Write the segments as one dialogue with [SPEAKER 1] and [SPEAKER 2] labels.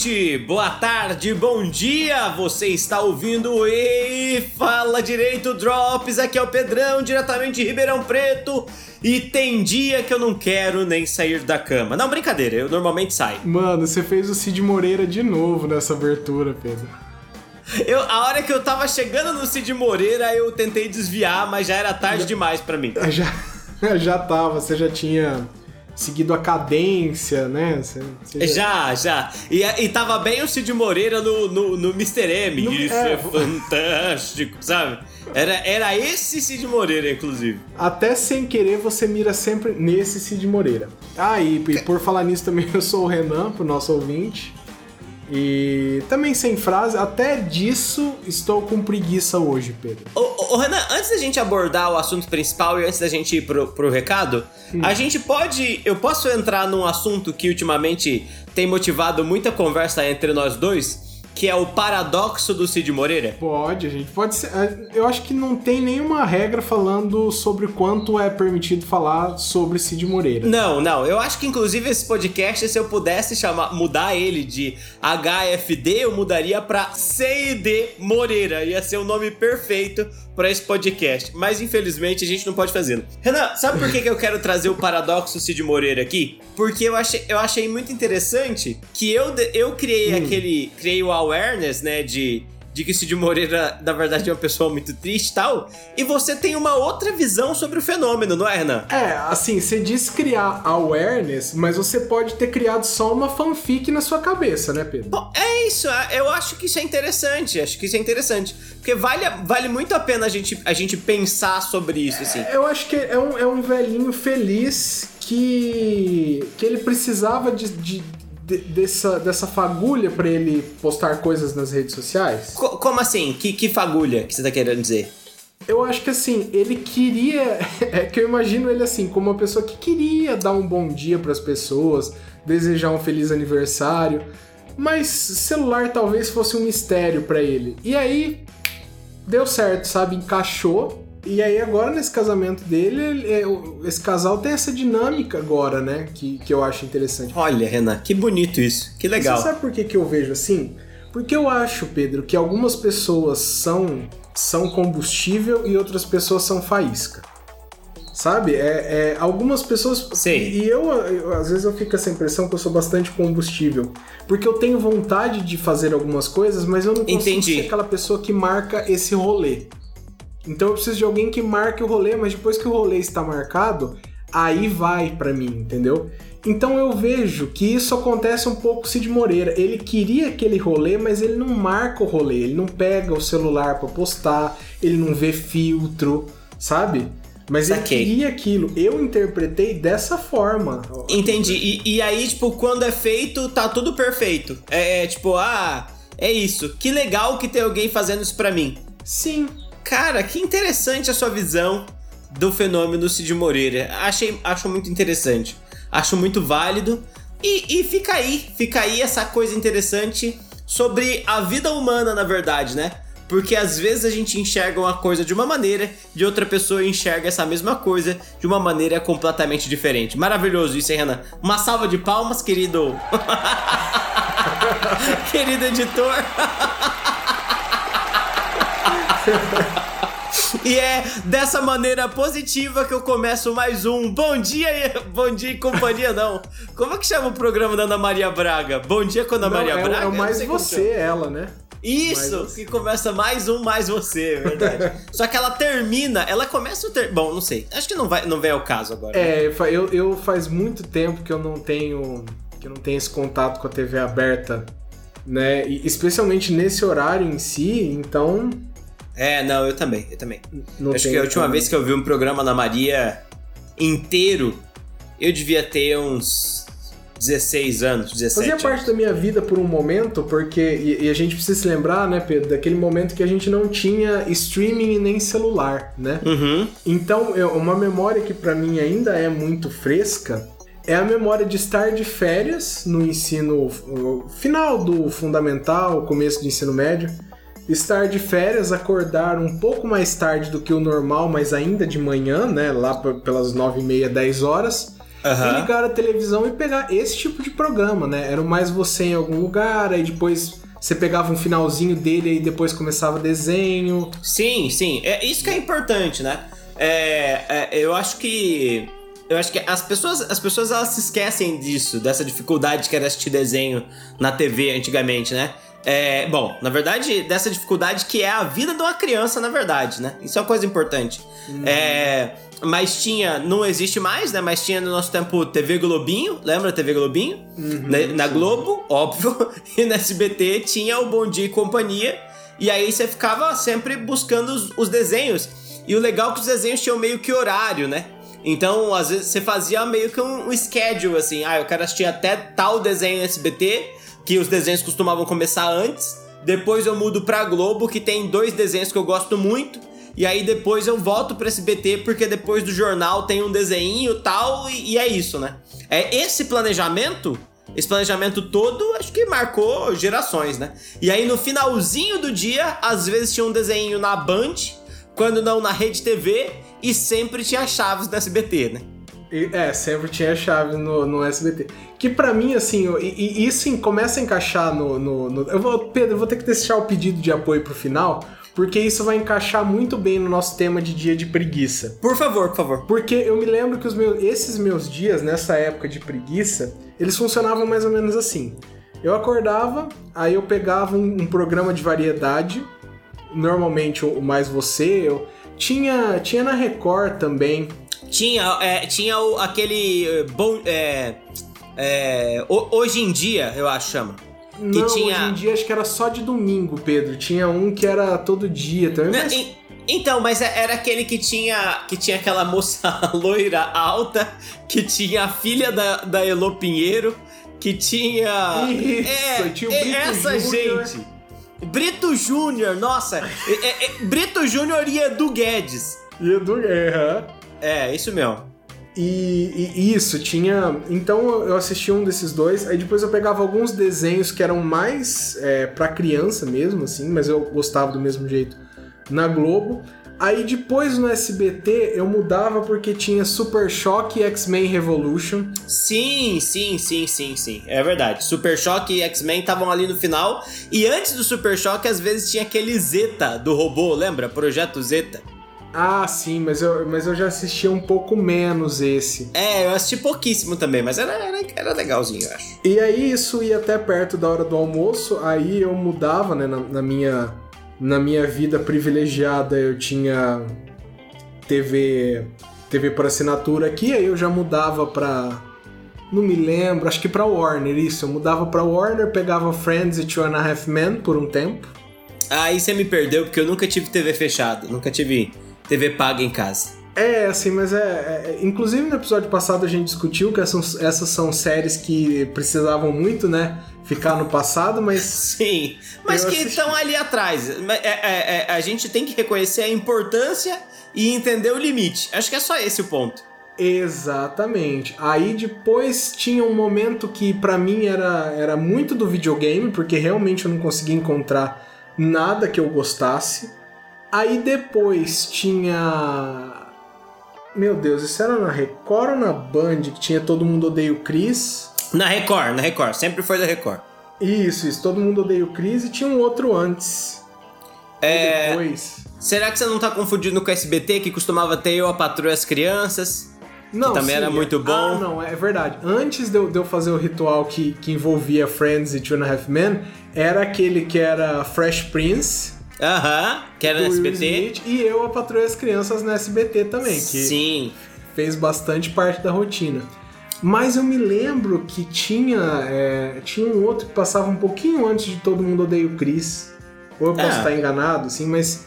[SPEAKER 1] noite, boa tarde, bom dia. Você está ouvindo e fala direito Drops. Aqui é o Pedrão, diretamente de Ribeirão Preto. E tem dia que eu não quero nem sair da cama. Não, brincadeira, eu normalmente saio.
[SPEAKER 2] Mano, você fez o Cid Moreira de novo nessa abertura, Pedro.
[SPEAKER 1] Eu, a hora que eu tava chegando no Cid Moreira, eu tentei desviar, mas já era tarde demais para mim.
[SPEAKER 2] Já, já tava, você já tinha seguido a cadência, né?
[SPEAKER 1] Já, já. E, e tava bem o Cid Moreira no, no, no Mr. M. No, Isso é... é fantástico, sabe? Era, era esse Cid Moreira, inclusive.
[SPEAKER 2] Até sem querer, você mira sempre nesse Cid Moreira. Ah, e, e por falar nisso também, eu sou o Renan, pro nosso ouvinte. E também sem frase, até disso estou com preguiça hoje, Pedro.
[SPEAKER 1] Ô, ô, Renan, antes da gente abordar o assunto principal e antes da gente ir pro, pro recado, hum. a gente pode. Eu posso entrar num assunto que ultimamente tem motivado muita conversa entre nós dois? Que é o paradoxo do Cid Moreira?
[SPEAKER 2] Pode, a gente pode ser. É, eu acho que não tem nenhuma regra falando sobre quanto é permitido falar sobre Cid Moreira.
[SPEAKER 1] Não, não. Eu acho que inclusive esse podcast, se eu pudesse chamar, mudar ele de HFD, eu mudaria para CID Moreira. Ia ser o nome perfeito para esse podcast. Mas infelizmente a gente não pode fazer. Renan, sabe por que, que eu quero trazer o paradoxo Cid Moreira aqui? Porque eu achei, eu achei muito interessante que eu, eu criei hum. aquele. Criei o awareness, né? De de que Cid Moreira, na verdade, é uma pessoa muito triste e tal. E você tem uma outra visão sobre o fenômeno, não é, Renan?
[SPEAKER 2] É, assim, você diz criar awareness, mas você pode ter criado só uma fanfic na sua cabeça, né, Pedro?
[SPEAKER 1] Bom, é isso, eu acho que isso é interessante, acho que isso é interessante. Porque vale, vale muito a pena a gente, a gente pensar sobre isso, assim.
[SPEAKER 2] É, eu acho que é um, é um velhinho feliz que, que ele precisava de, de de, dessa, dessa fagulha para ele postar coisas nas redes sociais?
[SPEAKER 1] Co como assim? Que, que fagulha que você tá querendo dizer?
[SPEAKER 2] Eu acho que assim, ele queria. É que eu imagino ele assim, como uma pessoa que queria dar um bom dia para as pessoas, desejar um feliz aniversário, mas celular talvez fosse um mistério para ele. E aí deu certo, sabe? Encaixou e aí agora nesse casamento dele, é, esse casal tem essa dinâmica agora, né? Que, que eu acho interessante.
[SPEAKER 1] Olha, Renan, que bonito isso. Que legal.
[SPEAKER 2] Você sabe por que, que eu vejo assim? Porque eu acho, Pedro, que algumas pessoas são, são combustível e outras pessoas são faísca. Sabe? É, é, algumas pessoas.
[SPEAKER 1] Sim.
[SPEAKER 2] E eu, eu, às vezes, eu fico com essa impressão que eu sou bastante combustível. Porque eu tenho vontade de fazer algumas coisas, mas eu não consigo
[SPEAKER 1] Entendi.
[SPEAKER 2] ser aquela pessoa que marca esse rolê. Então eu preciso de alguém que marque o rolê, mas depois que o rolê está marcado, aí vai para mim, entendeu? Então eu vejo que isso acontece um pouco com o Cid Moreira. Ele queria aquele rolê, mas ele não marca o rolê, ele não pega o celular para postar, ele não vê filtro, sabe? Mas Saquei. ele queria aquilo. Eu interpretei dessa forma.
[SPEAKER 1] Entendi. E, e, aí, tipo, quando é feito, tá tudo perfeito. É, é tipo, ah, é isso. Que legal que tem alguém fazendo isso pra mim.
[SPEAKER 2] Sim.
[SPEAKER 1] Cara, que interessante a sua visão do fenômeno Cid Moreira. Achei, acho muito interessante. Acho muito válido. E, e fica aí, fica aí essa coisa interessante sobre a vida humana, na verdade, né? Porque às vezes a gente enxerga uma coisa de uma maneira e outra pessoa enxerga essa mesma coisa de uma maneira completamente diferente. Maravilhoso isso, hein, Renan? Uma salva de palmas, querido. querido editor. E é dessa maneira positiva que eu começo mais um Bom Dia, Bom Dia e Companhia, não. Como é que chama o programa da Ana Maria Braga? Bom Dia com a Ana não, Maria
[SPEAKER 2] é,
[SPEAKER 1] Braga?
[SPEAKER 2] É o mais você, ela, né?
[SPEAKER 1] Isso, que começa mais um, mais você, é verdade. Só que ela termina, ela começa o ter... Bom, não sei. Acho que não vai, não vem ao caso agora.
[SPEAKER 2] É, eu, eu faz muito tempo que eu não tenho que eu não tenho esse contato com a TV aberta, né? E especialmente nesse horário em si, então
[SPEAKER 1] é, não, eu também, eu também. Não Acho que a última vez que eu vi um programa na Maria inteiro, eu devia ter uns 16 anos, 17
[SPEAKER 2] Fazia
[SPEAKER 1] anos.
[SPEAKER 2] parte da minha vida por um momento, porque. E, e, a gente precisa se lembrar, né, Pedro, daquele momento que a gente não tinha streaming nem celular, né?
[SPEAKER 1] Uhum.
[SPEAKER 2] Então, eu, uma memória que para mim ainda é muito fresca é a memória de estar de férias no ensino final do fundamental, começo do ensino médio estar de férias, acordar um pouco mais tarde do que o normal, mas ainda de manhã, né? Lá pelas 9 e meia, 10 horas. uhum. e ligar a televisão e pegar esse tipo de programa, né? Era mais você em algum lugar, aí depois você pegava um finalzinho dele e depois começava desenho.
[SPEAKER 1] Sim, sim. É isso que é importante, né? É, é, eu acho que eu acho que as pessoas, as pessoas elas se esquecem disso, dessa dificuldade que era assistir desenho na TV antigamente, né? É, bom, na verdade, dessa dificuldade que é a vida de uma criança, na verdade, né? Isso é uma coisa importante. Uhum. É, mas tinha, não existe mais, né? Mas tinha no nosso tempo TV Globinho, lembra TV Globinho? Uhum, na, na Globo, óbvio, e na SBT tinha o Bom Dia e Companhia. E aí você ficava sempre buscando os, os desenhos. E o legal é que os desenhos tinham meio que horário, né? Então, às vezes, você fazia meio que um, um schedule, assim. Ah, eu quero assistir até tal desenho SBT que os desenhos costumavam começar antes. Depois eu mudo pra Globo, que tem dois desenhos que eu gosto muito. E aí depois eu volto pro SBT, porque depois do jornal tem um desenho tal, e, e é isso, né? É esse planejamento esse planejamento todo, acho que marcou gerações, né? E aí no finalzinho do dia, às vezes tinha um desenho na Band, quando não na Rede TV, e sempre tinha chaves do SBT, né?
[SPEAKER 2] É, sempre tinha chave no, no SBT. Que para mim, assim, e, e, isso começa a encaixar no, no, no, Eu vou, Pedro, eu vou ter que deixar o pedido de apoio pro final, porque isso vai encaixar muito bem no nosso tema de dia de preguiça.
[SPEAKER 1] Por favor, por favor.
[SPEAKER 2] Porque eu me lembro que os meus, esses meus dias, nessa época de preguiça, eles funcionavam mais ou menos assim. Eu acordava, aí eu pegava um, um programa de variedade, normalmente o Mais Você, eu. Tinha, tinha na Record também,
[SPEAKER 1] tinha, é, tinha o, aquele. Eh, bom, é, é, hoje em dia, eu acho chama.
[SPEAKER 2] Que Não, tinha... hoje em dia acho que era só de domingo, Pedro. Tinha um que era todo dia também.
[SPEAKER 1] Não, mas... Então, mas é, era aquele que tinha que tinha aquela moça loira alta, que tinha a filha da, da Elo Pinheiro, que tinha.
[SPEAKER 2] Isso, é, tinha o Brito
[SPEAKER 1] essa
[SPEAKER 2] Júnior.
[SPEAKER 1] gente. Brito Júnior, nossa! é, é, Brito Júnior e Edu Guedes.
[SPEAKER 2] E Edu Guedes,
[SPEAKER 1] é, isso mesmo.
[SPEAKER 2] E, e, isso, tinha. Então eu assisti um desses dois, aí depois eu pegava alguns desenhos que eram mais é, para criança mesmo, assim, mas eu gostava do mesmo jeito na Globo. Aí depois no SBT eu mudava porque tinha Super Choque e X-Men Revolution.
[SPEAKER 1] Sim, sim, sim, sim, sim. É verdade. Super Choque e X-Men estavam ali no final. E antes do Super Choque, às vezes tinha aquele Zeta do robô, lembra? Projeto Zeta.
[SPEAKER 2] Ah, sim, mas eu, mas eu já assisti um pouco menos esse.
[SPEAKER 1] É, eu assisti pouquíssimo também, mas era, era, era legalzinho, eu acho.
[SPEAKER 2] E aí isso ia até perto da hora do almoço, aí eu mudava, né, na, na minha, na minha vida privilegiada, eu tinha TV, TV por assinatura aqui, aí eu já mudava pra... Não me lembro, acho que pra Warner, isso. Eu mudava pra Warner, pegava Friends e Two and a Half Men por um tempo.
[SPEAKER 1] Aí você me perdeu, porque eu nunca tive TV fechada, nunca tive TV paga em casa.
[SPEAKER 2] É, assim, mas é, é, Inclusive no episódio passado a gente discutiu que essas, essas são séries que precisavam muito, né? Ficar no passado, mas.
[SPEAKER 1] Sim, mas que estão ali atrás. É, é, é, a gente tem que reconhecer a importância e entender o limite. Acho que é só esse o ponto.
[SPEAKER 2] Exatamente. Aí depois tinha um momento que para mim era, era muito do videogame, porque realmente eu não conseguia encontrar nada que eu gostasse. Aí depois tinha. Meu Deus, isso era na Record ou na Band que tinha Todo Mundo Odeia o Chris?
[SPEAKER 1] Na Record, na Record, sempre foi da Record.
[SPEAKER 2] Isso, isso, Todo Mundo Odeia o Chris e tinha um outro antes.
[SPEAKER 1] É. Depois. Será que você não tá confundindo com o SBT que costumava ter eu, a patroa e as crianças? Não, que também sim. era muito bom. Ah,
[SPEAKER 2] não, é verdade. Antes de eu, de eu, fazer o ritual que, que envolvia Friends e Two and a Half Men, era aquele que era Fresh Prince
[SPEAKER 1] Aham, que era no SBT. Smith,
[SPEAKER 2] e eu, a Patrulha das Crianças no SBT também, que
[SPEAKER 1] Sim.
[SPEAKER 2] fez bastante parte da rotina. Mas eu me lembro que tinha, é, tinha um outro que passava um pouquinho antes de Todo Mundo Odeia o Chris. Ou eu posso ah. estar enganado, assim, mas...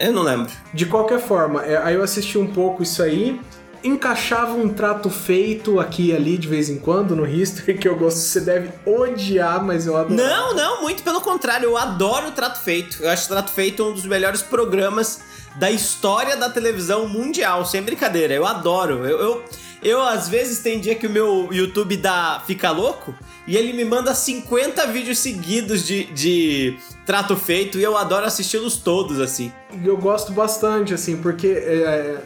[SPEAKER 1] Eu não lembro.
[SPEAKER 2] De qualquer forma, é, aí eu assisti um pouco isso aí encaixava um trato feito aqui e ali de vez em quando no History que eu gosto. Você deve odiar, mas eu adoro.
[SPEAKER 1] Não, não, muito pelo contrário. Eu adoro o trato feito. Eu acho o trato feito um dos melhores programas da história da televisão mundial, sem brincadeira. Eu adoro. Eu, eu, eu às vezes tem dia que o meu YouTube dá fica louco e ele me manda 50 vídeos seguidos de, de trato feito e eu adoro assisti-los todos assim.
[SPEAKER 2] Eu gosto bastante assim, porque é,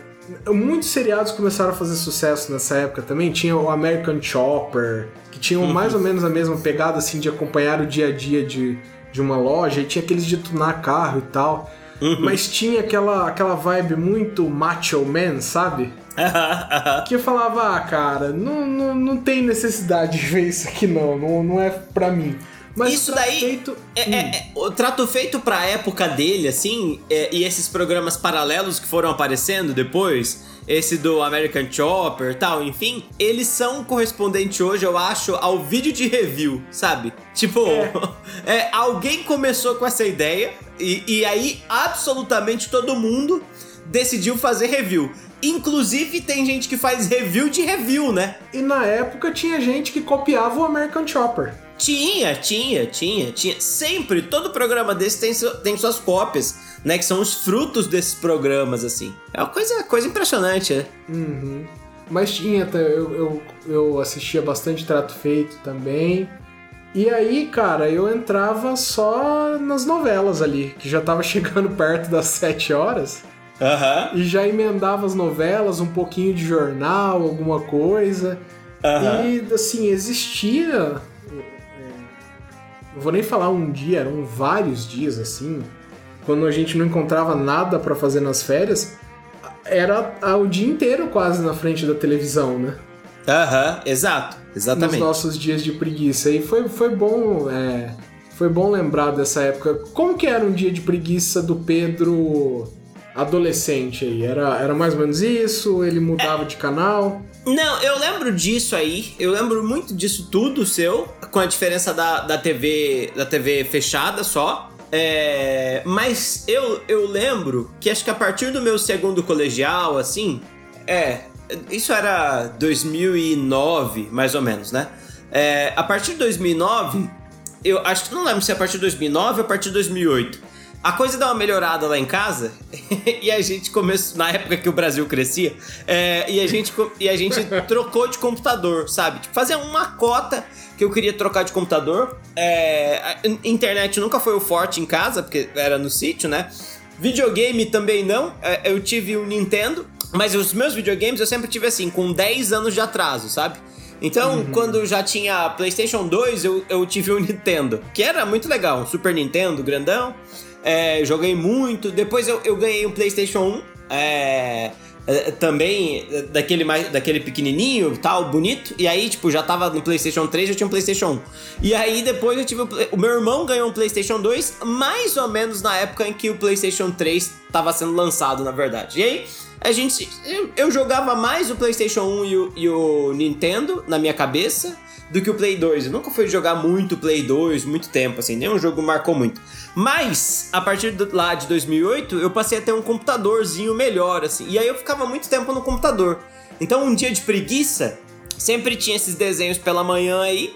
[SPEAKER 2] muitos seriados começaram a fazer sucesso nessa época também. Tinha o American Chopper, que tinham uhum. mais ou menos a mesma pegada assim de acompanhar o dia a dia de, de uma loja, e tinha aqueles de tunar carro e tal. Uhum. Mas tinha aquela, aquela vibe muito macho man, sabe? que eu falava, ah, cara, não, não, não tem necessidade de ver isso aqui não, não, não é pra mim.
[SPEAKER 1] Mas isso daí feito... é, hum. é, é, o trato feito pra época dele, assim, é, e esses programas paralelos que foram aparecendo depois, esse do American Chopper tal, enfim, eles são correspondente hoje, eu acho, ao vídeo de review, sabe? Tipo, é. é alguém começou com essa ideia e, e aí absolutamente todo mundo decidiu fazer review. Inclusive, tem gente que faz review de review, né?
[SPEAKER 2] E na época tinha gente que copiava o American Chopper.
[SPEAKER 1] Tinha, tinha, tinha, tinha. Sempre, todo programa desse tem, tem suas cópias, né? Que são os frutos desses programas, assim. É uma coisa, coisa impressionante, né?
[SPEAKER 2] Uhum. Mas tinha, eu, eu, eu assistia bastante Trato Feito também. E aí, cara, eu entrava só nas novelas ali, que já tava chegando perto das sete horas.
[SPEAKER 1] Uhum.
[SPEAKER 2] E já emendava as novelas, um pouquinho de jornal, alguma coisa. Uhum. E, assim, existia. Não vou nem falar um dia, eram vários dias, assim. Quando a gente não encontrava nada para fazer nas férias, era o dia inteiro quase na frente da televisão, né?
[SPEAKER 1] Aham, uhum, exato, exatamente.
[SPEAKER 2] Nos nossos dias de preguiça. E foi, foi bom. É, foi bom lembrar dessa época. Como que era um dia de preguiça do Pedro adolescente aí? Era, era mais ou menos isso? Ele mudava é. de canal?
[SPEAKER 1] Não, eu lembro disso aí. Eu lembro muito disso tudo seu, com a diferença da, da TV da TV fechada só. É, mas eu, eu lembro que acho que a partir do meu segundo colegial, assim, é, isso era 2009, mais ou menos, né? É, a partir de 2009, eu acho que não lembro se é a partir de 2009 ou a partir de 2008 a coisa deu uma melhorada lá em casa e a gente começou, na época que o Brasil crescia, é, e, a gente, e a gente trocou de computador, sabe? Tipo, fazer uma cota que eu queria trocar de computador. É, internet nunca foi o forte em casa, porque era no sítio, né? Videogame também não. É, eu tive um Nintendo, mas os meus videogames eu sempre tive assim, com 10 anos de atraso, sabe? Então, uhum. quando já tinha PlayStation 2, eu, eu tive um Nintendo, que era muito legal, um Super Nintendo grandão. É, joguei muito. Depois eu, eu ganhei um PlayStation 1. É, é, também daquele, mais, daquele pequenininho tal, bonito. E aí, tipo, já tava no PlayStation 3, eu tinha um PlayStation 1. E aí depois eu tive. O, o meu irmão ganhou um PlayStation 2, mais ou menos na época em que o PlayStation 3 tava sendo lançado, na verdade. E aí. A gente. Eu, eu jogava mais o PlayStation 1 e o, e o Nintendo na minha cabeça do que o Play 2. Eu nunca fui jogar muito Play 2, muito tempo, assim, nenhum jogo marcou muito. Mas, a partir do, lá de 2008, eu passei a ter um computadorzinho melhor, assim, e aí eu ficava muito tempo no computador. Então, um dia de preguiça, sempre tinha esses desenhos pela manhã aí,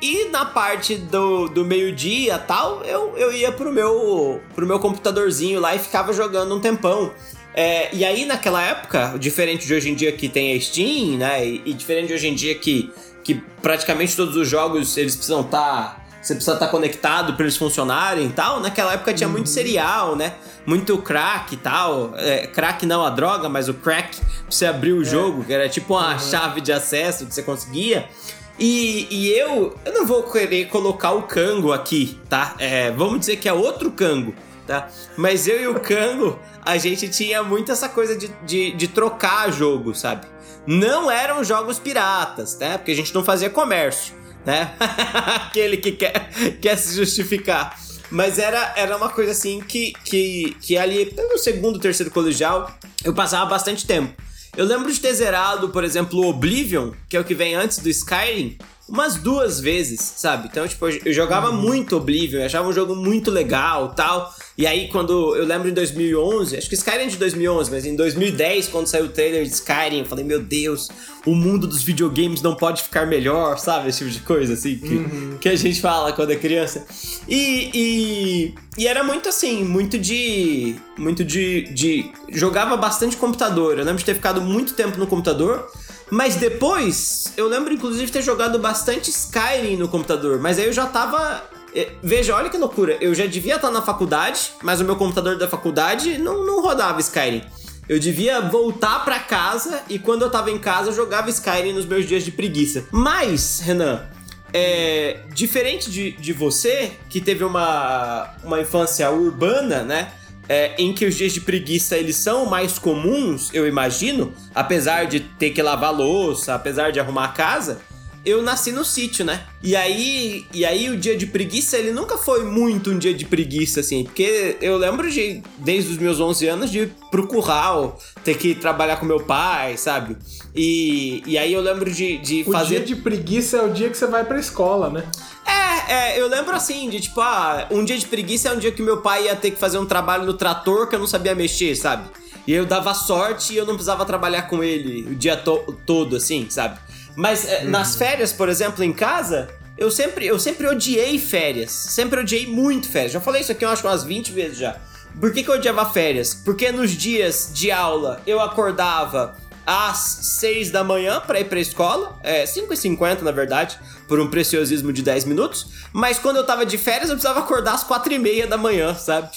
[SPEAKER 1] e na parte do, do meio-dia tal, eu, eu ia pro meu, pro meu computadorzinho lá e ficava jogando um tempão. É, e aí, naquela época, diferente de hoje em dia que tem a Steam, né? E, e diferente de hoje em dia que que praticamente todos os jogos eles precisam estar. Tá, você precisa estar tá conectado para eles funcionarem e tal. Naquela época tinha muito uhum. serial, né? Muito crack e tal. É, crack não a droga, mas o crack pra você abrir o é. jogo, que era tipo uma uhum. chave de acesso que você conseguia. E, e, eu, eu não vou querer colocar o Cango aqui, tá? É, vamos dizer que é outro Cango, tá? Mas eu e o Cango, a gente tinha muito essa coisa de, de, de trocar jogo, sabe? Não eram jogos piratas, né? Porque a gente não fazia comércio, né? Aquele que quer, quer se justificar. Mas era, era uma coisa assim que, que, que ali, no segundo, terceiro colegial, eu passava bastante tempo. Eu lembro de ter zerado, por exemplo, o Oblivion, que é o que vem antes do Skyrim, umas duas vezes, sabe? Então, tipo, eu jogava uhum. muito Oblivion, eu achava um jogo muito legal tal. E aí, quando eu lembro em 2011, acho que Skyrim é de 2011, mas em 2010, quando saiu o trailer de Skyrim, eu falei, meu Deus, o mundo dos videogames não pode ficar melhor, sabe? Esse tipo de coisa, assim, que, uhum. que a gente fala quando é criança. E, e, e, era muito assim, muito de. Muito de, de. Jogava bastante computador. Eu lembro de ter ficado muito tempo no computador. Mas depois, eu lembro inclusive ter jogado bastante Skyrim no computador, mas aí eu já tava. Eh, veja, olha que loucura. Eu já devia estar na faculdade, mas o meu computador da faculdade não, não rodava Skyrim. Eu devia voltar para casa e quando eu tava em casa eu jogava Skyrim nos meus dias de preguiça. Mas, Renan, é, diferente de, de você, que teve uma, uma infância urbana, né? É, em que os dias de preguiça eles são mais comuns, eu imagino, apesar de ter que lavar louça, apesar de arrumar a casa eu nasci no sítio, né? E aí, e aí o dia de preguiça, ele nunca foi muito um dia de preguiça, assim, porque eu lembro de, desde os meus 11 anos, de ir pro curral, ter que trabalhar com meu pai, sabe? E, e aí eu lembro de, de
[SPEAKER 2] o
[SPEAKER 1] fazer...
[SPEAKER 2] O dia de preguiça é o dia que você vai pra escola, né?
[SPEAKER 1] É, é, eu lembro assim, de tipo, ah, um dia de preguiça é um dia que meu pai ia ter que fazer um trabalho no trator que eu não sabia mexer, sabe? E eu dava sorte e eu não precisava trabalhar com ele o dia to todo, assim, sabe? Mas uhum. nas férias, por exemplo, em casa, eu sempre, eu sempre odiei férias. Sempre odiei muito férias. Já falei isso aqui, eu acho, umas 20 vezes já. Por que, que eu odiava férias? Porque nos dias de aula eu acordava às 6 da manhã para ir pra escola, é 5h50 na verdade, por um preciosismo de 10 minutos. Mas quando eu tava de férias eu precisava acordar às 4 e meia da manhã, sabe?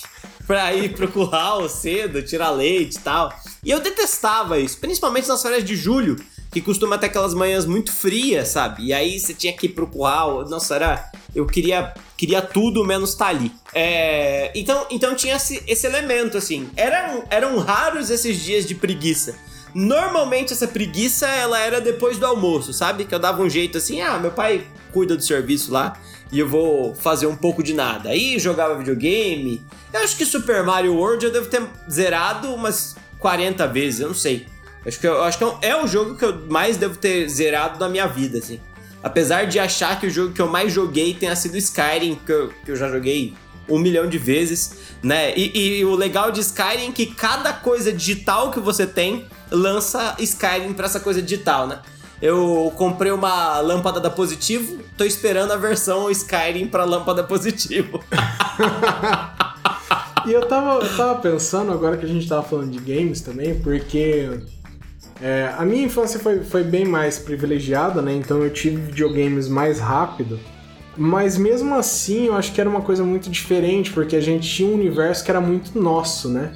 [SPEAKER 1] Pra ir pro curral cedo, tirar leite e tal. E eu detestava isso, principalmente nas férias de julho, que costuma ter aquelas manhãs muito frias, sabe? E aí você tinha que ir pro curral. Nossa, era. Eu queria, queria tudo menos estar tá ali. É, então, então tinha esse, esse elemento, assim. Eram, eram raros esses dias de preguiça. Normalmente essa preguiça ela era depois do almoço, sabe? Que eu dava um jeito assim, ah, meu pai cuida do serviço lá e eu vou fazer um pouco de nada. Aí jogava videogame. Eu acho que Super Mario World eu devo ter zerado umas 40 vezes, eu não sei. Acho que, eu, acho que é, é o jogo que eu mais devo ter zerado na minha vida, assim. Apesar de achar que o jogo que eu mais joguei tenha sido Skyrim, que eu, que eu já joguei um milhão de vezes, né? E, e, o legal de Skyrim é que cada coisa digital que você tem lança Skyrim para essa coisa digital, né? Eu comprei uma lâmpada da Positivo, tô esperando a versão Skyrim para lâmpada Positivo.
[SPEAKER 2] e eu tava, eu tava pensando agora que a gente tava falando de games também, porque é, a minha infância foi, foi bem mais privilegiada, né? Então eu tive videogames mais rápido. Mas mesmo assim, eu acho que era uma coisa muito diferente, porque a gente tinha um universo que era muito nosso, né?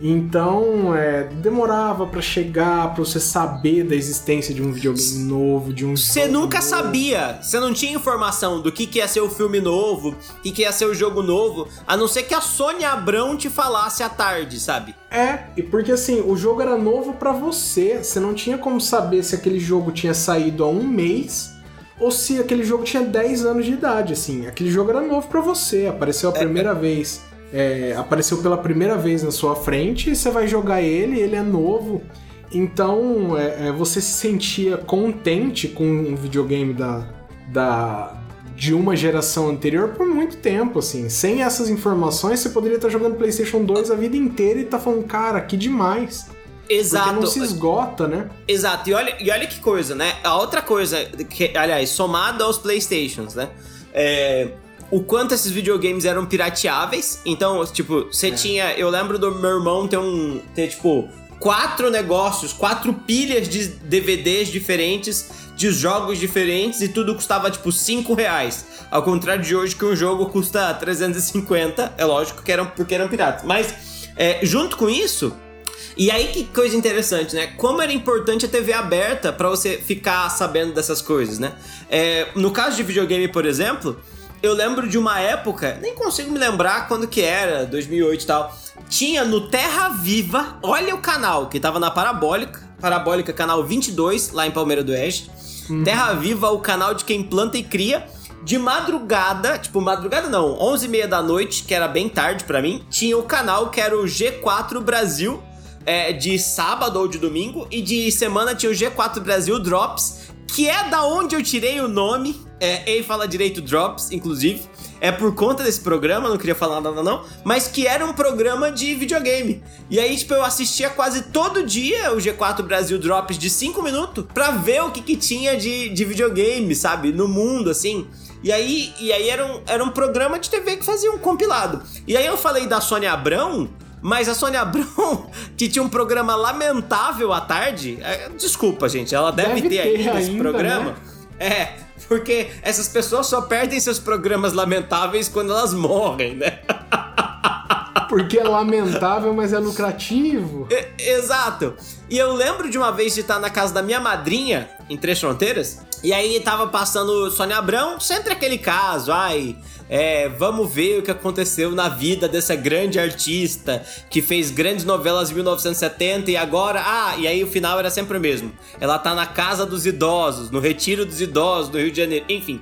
[SPEAKER 2] Então, é, demorava para chegar, para você saber da existência de um videogame novo, de um
[SPEAKER 1] Você nunca novo. sabia, você não tinha informação do que, que ia ser o filme novo, o que, que ia ser o jogo novo, a não ser que a Sônia Abrão te falasse à tarde, sabe?
[SPEAKER 2] É, e porque assim, o jogo era novo para você, você não tinha como saber se aquele jogo tinha saído há um mês ou se aquele jogo tinha 10 anos de idade, assim. Aquele jogo era novo para você, apareceu a é, primeira é. vez é, apareceu pela primeira vez na sua frente e você vai jogar ele, ele é novo. Então é, é, você se sentia contente com um videogame da, da, de uma geração anterior por muito tempo, assim. Sem essas informações, você poderia estar jogando PlayStation 2 a vida inteira e tá falando, cara, que demais.
[SPEAKER 1] Exato.
[SPEAKER 2] Porque não se esgota, né?
[SPEAKER 1] Exato. E olha, e olha que coisa, né? A outra coisa, que, aliás, somada aos PlayStations, né? É, o quanto esses videogames eram pirateáveis. Então, tipo, você é. tinha. Eu lembro do meu irmão ter um. ter, tipo, quatro negócios, quatro pilhas de DVDs diferentes, de jogos diferentes, e tudo custava, tipo, 5 reais. Ao contrário de hoje, que um jogo custa 350. É lógico que eram porque eram piratas. Mas, é, junto com isso. E aí que coisa interessante, né? Como era importante a TV aberta para você ficar sabendo dessas coisas, né? É, no caso de videogame, por exemplo, eu lembro de uma época, nem consigo me lembrar quando que era, 2008 e tal. Tinha no Terra Viva, olha o canal, que tava na Parabólica, Parabólica canal 22, lá em Palmeira do Oeste. Uhum. Terra Viva, o canal de quem planta e cria. De madrugada, tipo, madrugada não, 11 e meia da noite, que era bem tarde para mim, tinha o canal que era o G4 Brasil, é, de sábado ou de domingo, e de semana tinha o G4 Brasil Drops, que é da onde eu tirei o nome é, Ei Fala Direito Drops, inclusive. É por conta desse programa, não queria falar nada não, mas que era um programa de videogame. E aí, tipo, eu assistia quase todo dia o G4 Brasil Drops de 5 minutos pra ver o que, que tinha de, de videogame, sabe? No mundo, assim. E aí, e aí era, um, era um programa de TV que fazia um compilado. E aí eu falei da Sônia Abrão, mas a Sônia Abrão, que tinha um programa lamentável à tarde, é, desculpa, gente, ela deve, deve ter, ter ainda esse programa. Né? É, porque essas pessoas só perdem seus programas lamentáveis quando elas morrem, né?
[SPEAKER 2] Porque é lamentável, mas é lucrativo.
[SPEAKER 1] É, exato. E eu lembro de uma vez de estar na casa da minha madrinha, em Três Fronteiras, e aí tava passando Sônia Abrão, sempre aquele caso, ai, é, vamos ver o que aconteceu na vida dessa grande artista que fez grandes novelas em 1970 e agora, ah, e aí o final era sempre o mesmo. Ela tá na casa dos idosos, no retiro dos idosos do Rio de Janeiro, enfim.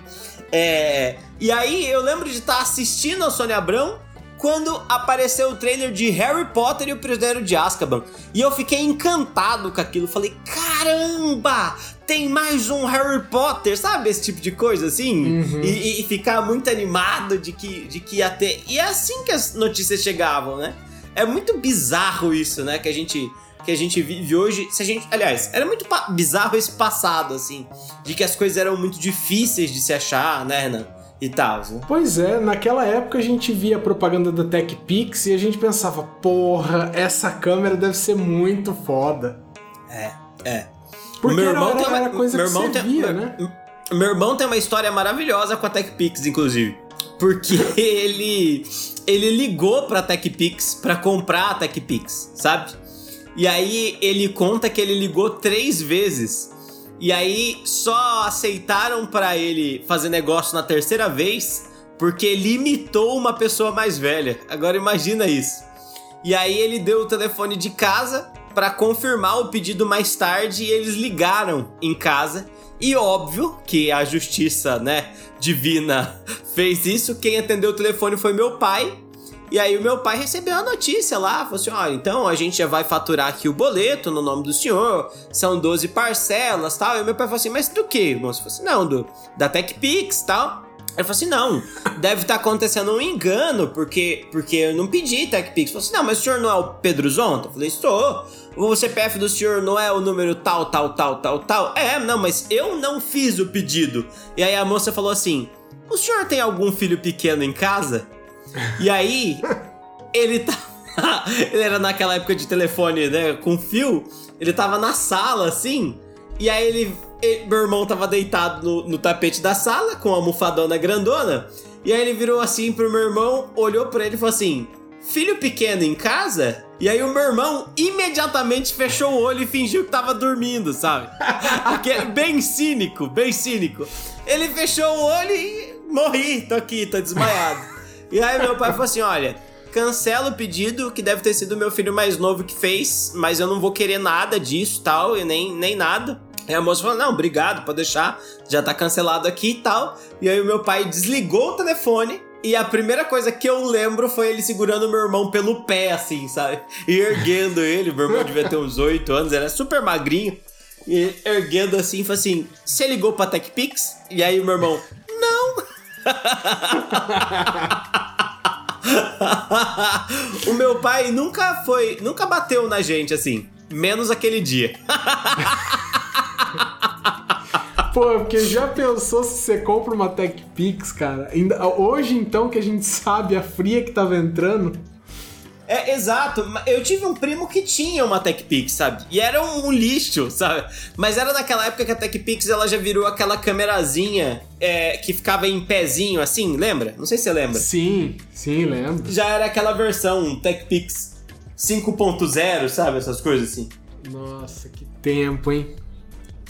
[SPEAKER 1] É, e aí eu lembro de estar assistindo a Sônia Abrão quando apareceu o trailer de Harry Potter e o Prisioneiro de Azkaban. E eu fiquei encantado com aquilo. Falei, caramba! Tem mais um Harry Potter, sabe? Esse tipo de coisa assim. Uhum. E, e, ficar muito animado de que, de que ia ter. E é assim que as notícias chegavam, né? É muito bizarro isso, né? Que a gente que a gente vive hoje, se a gente, aliás, era muito bizarro esse passado assim, de que as coisas eram muito difíceis de se achar, né, Renan? E tal. Né?
[SPEAKER 2] Pois é, naquela época a gente via a propaganda da TechPix e a gente pensava, porra, essa câmera deve ser muito foda.
[SPEAKER 1] É, é.
[SPEAKER 2] Porque meu irmão era, tem uma, coisa meu irmão que você tem, via, né?
[SPEAKER 1] Meu irmão tem uma história maravilhosa com a TechPix, inclusive. Porque ele ele ligou pra TechPix pra comprar a TechPix, sabe? E aí ele conta que ele ligou três vezes e aí só aceitaram para ele fazer negócio na terceira vez porque limitou uma pessoa mais velha. Agora imagina isso. E aí ele deu o telefone de casa para confirmar o pedido mais tarde e eles ligaram em casa. E óbvio que a justiça, né, divina fez isso. Quem atendeu o telefone foi meu pai. E aí o meu pai recebeu a notícia lá, falou assim: ó, então a gente já vai faturar aqui o boleto no nome do senhor, são 12 parcelas tal. E meu pai falou assim: mas do que, moço? Eu falei assim: não, do, da TechPix tal. Ele falou assim: não, deve estar tá acontecendo um engano, porque, porque eu não pedi TechPix. Falei assim: não, mas o senhor não é o Pedro Zonta? Eu falei: estou. O CPF do senhor não é o número tal, tal, tal, tal, tal? É, não, mas eu não fiz o pedido. E aí a moça falou assim: o senhor tem algum filho pequeno em casa? E aí, ele tá. ele era naquela época de telefone, né? Com fio. Ele tava na sala, assim. E aí ele. ele meu irmão tava deitado no, no tapete da sala, com a almofadona grandona. E aí ele virou assim pro meu irmão, olhou para ele e falou assim: Filho pequeno em casa? E aí o meu irmão imediatamente fechou o olho e fingiu que tava dormindo, sabe? Aquele, bem cínico, bem cínico. Ele fechou o olho e morri, tô aqui, tô desmaiado. E aí meu pai falou assim: olha, cancela o pedido, que deve ter sido meu filho mais novo que fez, mas eu não vou querer nada disso tal, e nem, nem nada. Aí a moça falou: não, obrigado, pode deixar, já tá cancelado aqui e tal. E aí o meu pai desligou o telefone. E a primeira coisa que eu lembro foi ele segurando meu irmão pelo pé, assim, sabe? E erguendo ele. Meu irmão devia ter uns 8 anos, era super magrinho. E erguendo assim, falou assim: Você ligou pra TechPix? E aí meu irmão! o meu pai nunca foi, nunca bateu na gente assim, menos aquele dia.
[SPEAKER 2] Pô, porque já pensou se você compra uma Tech Pix, cara? Hoje então que a gente sabe a fria que tava entrando,
[SPEAKER 1] é, exato. Eu tive um primo que tinha uma TechPix, sabe? E era um, um, lixo, sabe? Mas era naquela época que a TechPix ela já virou aquela câmerazinha é, que ficava em pezinho assim, lembra? Não sei se você lembra.
[SPEAKER 2] Sim, sim, lembro.
[SPEAKER 1] Já era aquela versão TechPix 5.0, sabe? Essas coisas assim.
[SPEAKER 2] Nossa, que tempo, hein?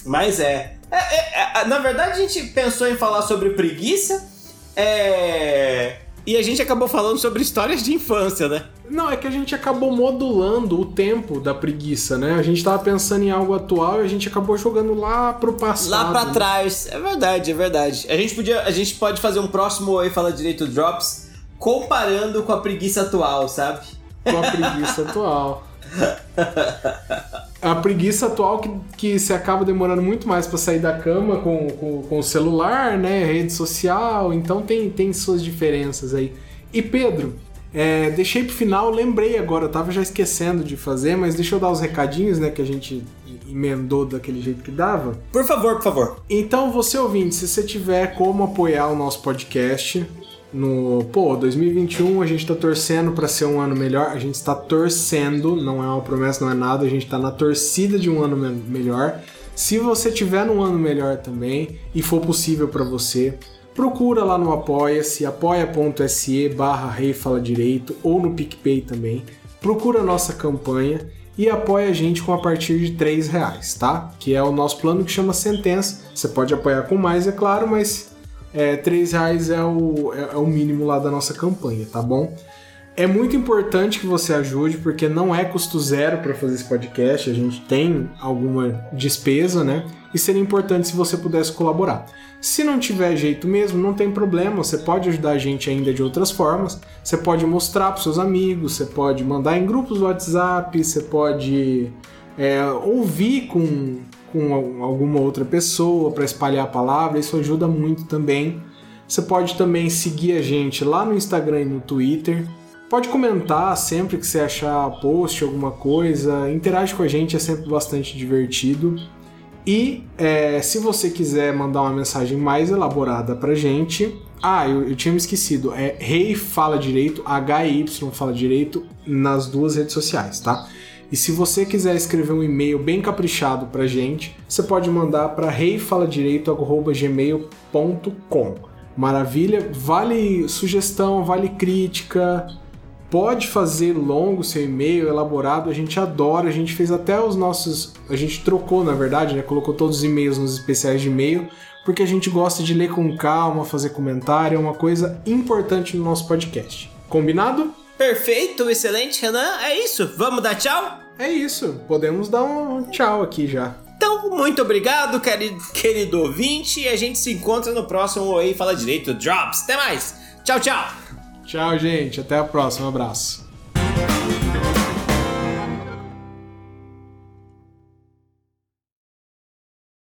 [SPEAKER 1] Mas é. É, é, é. Na verdade, a gente pensou em falar sobre preguiça. É. E a gente acabou falando sobre histórias de infância, né?
[SPEAKER 2] Não, é que a gente acabou modulando o tempo da preguiça, né? A gente tava pensando em algo atual e a gente acabou jogando lá pro passado.
[SPEAKER 1] Lá para trás. É verdade, é verdade. A gente podia, a gente pode fazer um próximo aí fala direito drops comparando com a preguiça atual, sabe?
[SPEAKER 2] Com a preguiça atual. a preguiça atual que, que se acaba demorando muito mais para sair da cama com, com, com, o celular, né? Rede social, então tem, tem suas diferenças aí. E Pedro, é, deixei pro final, lembrei agora, eu tava já esquecendo de fazer, mas deixa eu dar os recadinhos, né? Que a gente emendou daquele jeito que dava.
[SPEAKER 1] Por favor, por favor.
[SPEAKER 2] Então, você ouvinte, se você tiver como apoiar o nosso podcast, no, pô, 2021 a gente tá torcendo para ser um ano melhor, a gente está torcendo, não é uma promessa, não é nada, a gente tá na torcida de um ano me melhor. Se você tiver num ano melhor também e for possível para você, procura lá no Apoia-se, apoia.se barra Rei Fala Direito, ou no PicPay também. Procura a nossa campanha e apoia a gente com a partir de 3 reais, tá? Que é o nosso plano que chama Sentença. Você pode apoiar com mais, é claro, mas é, 3 reais é o, é, é o mínimo lá da nossa campanha, tá bom? É muito importante que você ajude, porque não é custo zero para fazer esse podcast, a gente tem alguma despesa, né? E seria importante se você pudesse colaborar. Se não tiver jeito mesmo, não tem problema, você pode ajudar a gente ainda de outras formas. Você pode mostrar para seus amigos, você pode mandar em grupos do WhatsApp, você pode é, ouvir com, com alguma outra pessoa para espalhar a palavra, isso ajuda muito também. Você pode também seguir a gente lá no Instagram e no Twitter. Pode comentar sempre que você achar post, alguma coisa. Interage com a gente, é sempre bastante divertido. E é, se você quiser mandar uma mensagem mais elaborada pra gente. Ah, eu, eu tinha me esquecido. É Rei Fala Direito, H-Y Fala Direito, nas duas redes sociais, tá? E se você quiser escrever um e-mail bem caprichado pra gente, você pode mandar para reifaladireito.gmail.com. Maravilha? Vale sugestão, vale crítica, pode fazer longo seu e-mail, elaborado, a gente adora, a gente fez até os nossos. A gente trocou, na verdade, né? Colocou todos os e-mails nos especiais de e-mail, porque a gente gosta de ler com calma, fazer comentário, é uma coisa importante no nosso podcast. Combinado?
[SPEAKER 1] Perfeito, excelente, Renan. É isso. Vamos dar tchau?
[SPEAKER 2] É isso. Podemos dar um tchau aqui já.
[SPEAKER 1] Então, muito obrigado, querido, querido ouvinte, e a gente se encontra no próximo Oi Fala Direito Drops. Até mais. Tchau, tchau.
[SPEAKER 2] Tchau, gente. Até a próxima. Um abraço.